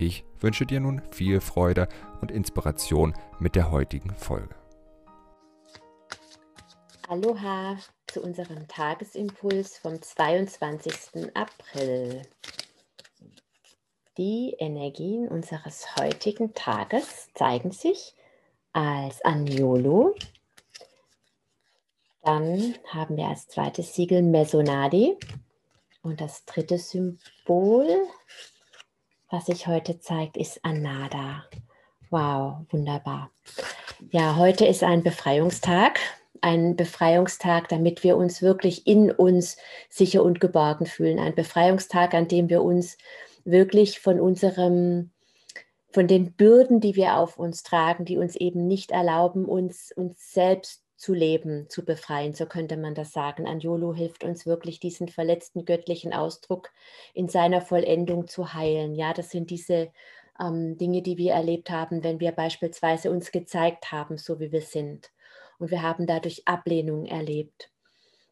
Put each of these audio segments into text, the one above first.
Ich wünsche dir nun viel Freude und Inspiration mit der heutigen Folge. Aloha zu unserem Tagesimpuls vom 22. April. Die Energien unseres heutigen Tages zeigen sich als Agnolo. Dann haben wir als zweites Siegel Mesonadi. Und das dritte Symbol was sich heute zeigt, ist Anada. Wow, wunderbar. Ja, heute ist ein Befreiungstag. Ein Befreiungstag, damit wir uns wirklich in uns sicher und geborgen fühlen. Ein Befreiungstag, an dem wir uns wirklich von unserem, von den Bürden, die wir auf uns tragen, die uns eben nicht erlauben, uns, uns selbst zu leben, zu befreien, so könnte man das sagen. Anjolo hilft uns wirklich, diesen verletzten göttlichen Ausdruck in seiner Vollendung zu heilen. Ja, das sind diese ähm, Dinge, die wir erlebt haben, wenn wir beispielsweise uns gezeigt haben, so wie wir sind. Und wir haben dadurch Ablehnung erlebt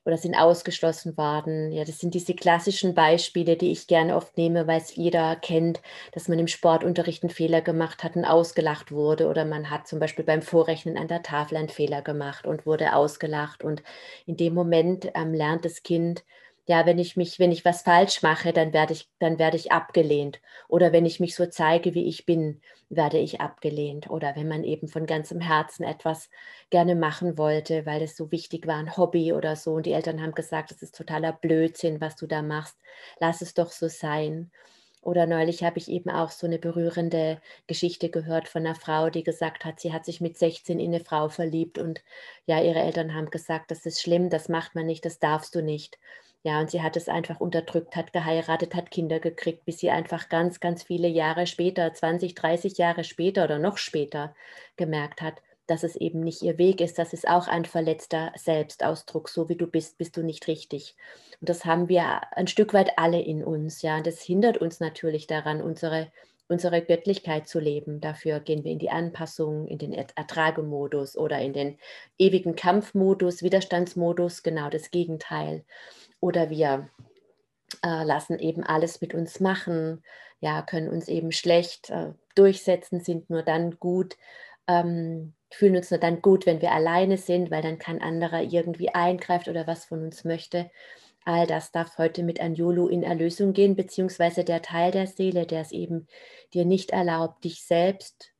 oder sind ausgeschlossen worden. Ja, das sind diese klassischen Beispiele, die ich gerne oft nehme, weil es jeder kennt, dass man im Sportunterricht einen Fehler gemacht hat und ausgelacht wurde oder man hat zum Beispiel beim Vorrechnen an der Tafel einen Fehler gemacht und wurde ausgelacht und in dem Moment ähm, lernt das Kind, ja, wenn ich mich, wenn ich was falsch mache, dann werde ich, dann werde ich abgelehnt. Oder wenn ich mich so zeige, wie ich bin, werde ich abgelehnt. Oder wenn man eben von ganzem Herzen etwas gerne machen wollte, weil es so wichtig war, ein Hobby oder so. Und die Eltern haben gesagt, das ist totaler Blödsinn, was du da machst. Lass es doch so sein. Oder neulich habe ich eben auch so eine berührende Geschichte gehört von einer Frau, die gesagt hat, sie hat sich mit 16 in eine Frau verliebt und ja, ihre Eltern haben gesagt, das ist schlimm, das macht man nicht, das darfst du nicht. Ja, und sie hat es einfach unterdrückt, hat geheiratet, hat Kinder gekriegt, bis sie einfach ganz, ganz viele Jahre später, 20, 30 Jahre später oder noch später gemerkt hat, dass es eben nicht ihr Weg ist. Das ist auch ein verletzter Selbstausdruck. So wie du bist, bist du nicht richtig. Und das haben wir ein Stück weit alle in uns. Ja, und das hindert uns natürlich daran, unsere unsere Göttlichkeit zu leben. Dafür gehen wir in die Anpassung, in den Ertragemodus oder in den ewigen Kampfmodus, Widerstandsmodus, genau das Gegenteil. Oder wir äh, lassen eben alles mit uns machen, ja, können uns eben schlecht äh, durchsetzen, sind nur dann gut, ähm, fühlen uns nur dann gut, wenn wir alleine sind, weil dann kein anderer irgendwie eingreift oder was von uns möchte. All das darf heute mit Anjulu in Erlösung gehen, beziehungsweise der Teil der Seele, der es eben dir nicht erlaubt, dich selbst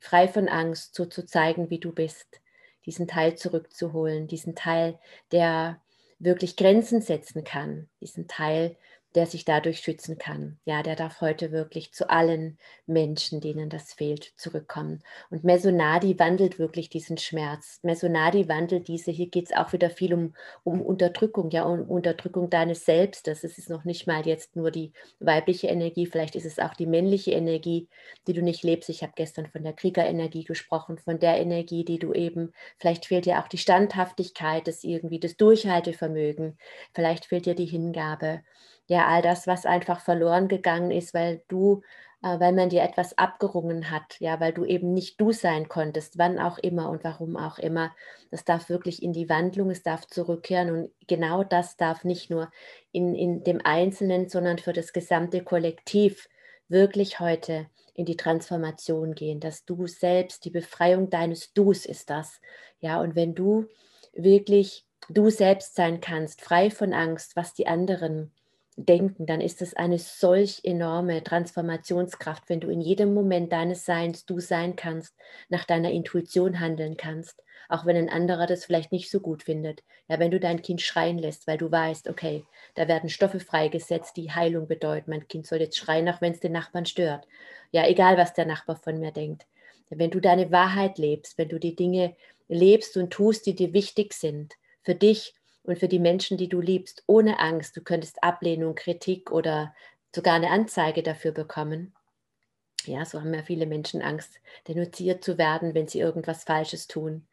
frei von Angst so zu zeigen, wie du bist, diesen Teil zurückzuholen, diesen Teil, der wirklich Grenzen setzen kann, diesen Teil, der sich dadurch schützen kann. Ja, der darf heute wirklich zu allen Menschen, denen das fehlt, zurückkommen. Und Mesonadi wandelt wirklich diesen Schmerz. Mesonadi wandelt diese, hier geht es auch wieder viel um, um Unterdrückung, ja, um Unterdrückung deines Selbstes. Es ist noch nicht mal jetzt nur die weibliche Energie, vielleicht ist es auch die männliche Energie, die du nicht lebst. Ich habe gestern von der Kriegerenergie gesprochen, von der Energie, die du eben, vielleicht fehlt dir auch die Standhaftigkeit, das irgendwie, das Durchhaltevermögen, vielleicht fehlt dir die Hingabe ja all das, was einfach verloren gegangen ist, weil du, äh, weil man dir etwas abgerungen hat, ja, weil du eben nicht du sein konntest, wann auch immer und warum auch immer. Das darf wirklich in die Wandlung, es darf zurückkehren und genau das darf nicht nur in, in dem Einzelnen, sondern für das gesamte Kollektiv wirklich heute in die Transformation gehen, dass du selbst, die Befreiung deines Dus ist das. Ja, und wenn du wirklich du selbst sein kannst, frei von Angst, was die anderen denken, dann ist es eine solch enorme Transformationskraft, wenn du in jedem Moment deines Seins du sein kannst, nach deiner Intuition handeln kannst, auch wenn ein anderer das vielleicht nicht so gut findet. Ja, wenn du dein Kind schreien lässt, weil du weißt, okay, da werden Stoffe freigesetzt, die Heilung bedeuten. Mein Kind soll jetzt schreien, auch wenn es den Nachbarn stört. Ja, egal was der Nachbar von mir denkt. Wenn du deine Wahrheit lebst, wenn du die Dinge lebst und tust, die dir wichtig sind, für dich und für die Menschen, die du liebst, ohne Angst. Du könntest Ablehnung, Kritik oder sogar eine Anzeige dafür bekommen. Ja, so haben ja viele Menschen Angst, denunziert zu werden, wenn sie irgendwas Falsches tun.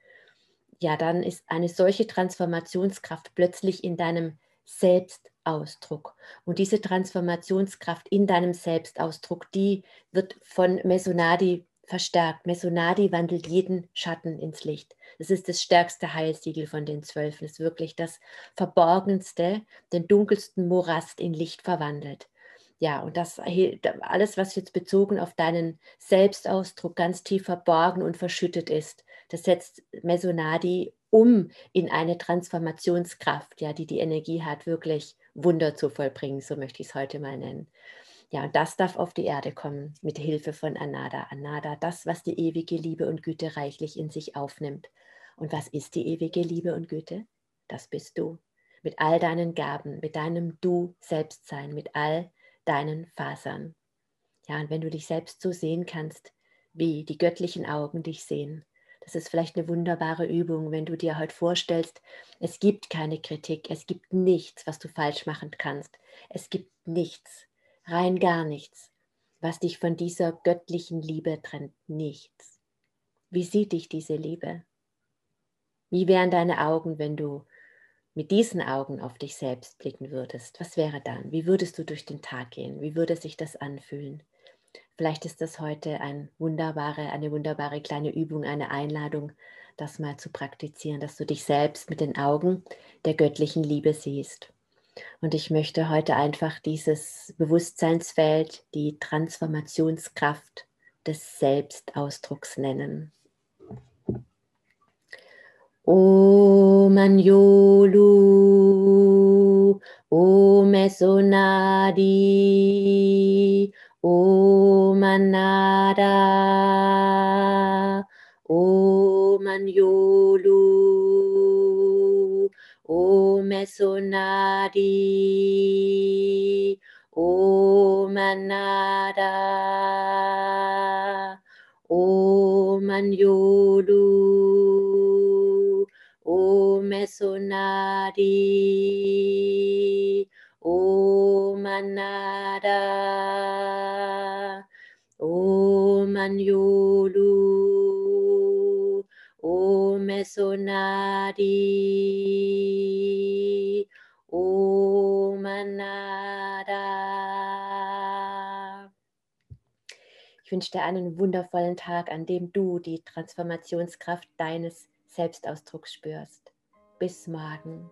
Ja, dann ist eine solche Transformationskraft plötzlich in deinem Selbstausdruck. Und diese Transformationskraft in deinem Selbstausdruck, die wird von Mesonadi verstärkt. Mesonadi wandelt jeden Schatten ins Licht. Das ist das stärkste Heilsiegel von den zwölf. Es ist wirklich das Verborgenste, den dunkelsten Morast in Licht verwandelt. Ja, und das alles, was jetzt bezogen auf deinen Selbstausdruck ganz tief verborgen und verschüttet ist, das setzt Mesonadi um in eine Transformationskraft, ja, die die Energie hat, wirklich Wunder zu vollbringen, so möchte ich es heute mal nennen. Ja, und das darf auf die Erde kommen mit Hilfe von Anada. Anada, das, was die ewige Liebe und Güte reichlich in sich aufnimmt. Und was ist die ewige Liebe und Güte? Das bist du. Mit all deinen Gaben, mit deinem Du Selbstsein, mit all deinen Fasern. Ja, und wenn du dich selbst so sehen kannst, wie die göttlichen Augen dich sehen, das ist vielleicht eine wunderbare Übung, wenn du dir heute vorstellst, es gibt keine Kritik, es gibt nichts, was du falsch machen kannst. Es gibt nichts, rein gar nichts, was dich von dieser göttlichen Liebe trennt. Nichts. Wie sieht dich diese Liebe? Wie wären deine Augen, wenn du mit diesen Augen auf dich selbst blicken würdest? Was wäre dann? Wie würdest du durch den Tag gehen? Wie würde sich das anfühlen? Vielleicht ist das heute ein wunderbare, eine wunderbare kleine Übung, eine Einladung, das mal zu praktizieren, dass du dich selbst mit den Augen der göttlichen Liebe siehst. Und ich möchte heute einfach dieses Bewusstseinsfeld, die Transformationskraft des Selbstausdrucks nennen. O Manjolu, O Mesonadi, O Manada, O Om Sonari, Om Anada, Om Anyodu, Om Sonari, Om Anada, Om Anyodu, Om Sonari. Wünsche dir einen wundervollen Tag, an dem du die Transformationskraft deines Selbstausdrucks spürst. Bis morgen.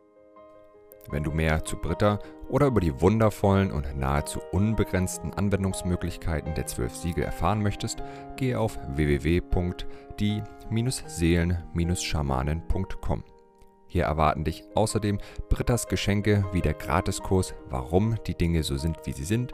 Wenn du mehr zu Britta oder über die wundervollen und nahezu unbegrenzten Anwendungsmöglichkeiten der zwölf Siegel erfahren möchtest, gehe auf www.die-seelen-schamanen.com. Hier erwarten dich außerdem Brittas Geschenke wie der Gratiskurs Warum die Dinge so sind, wie sie sind,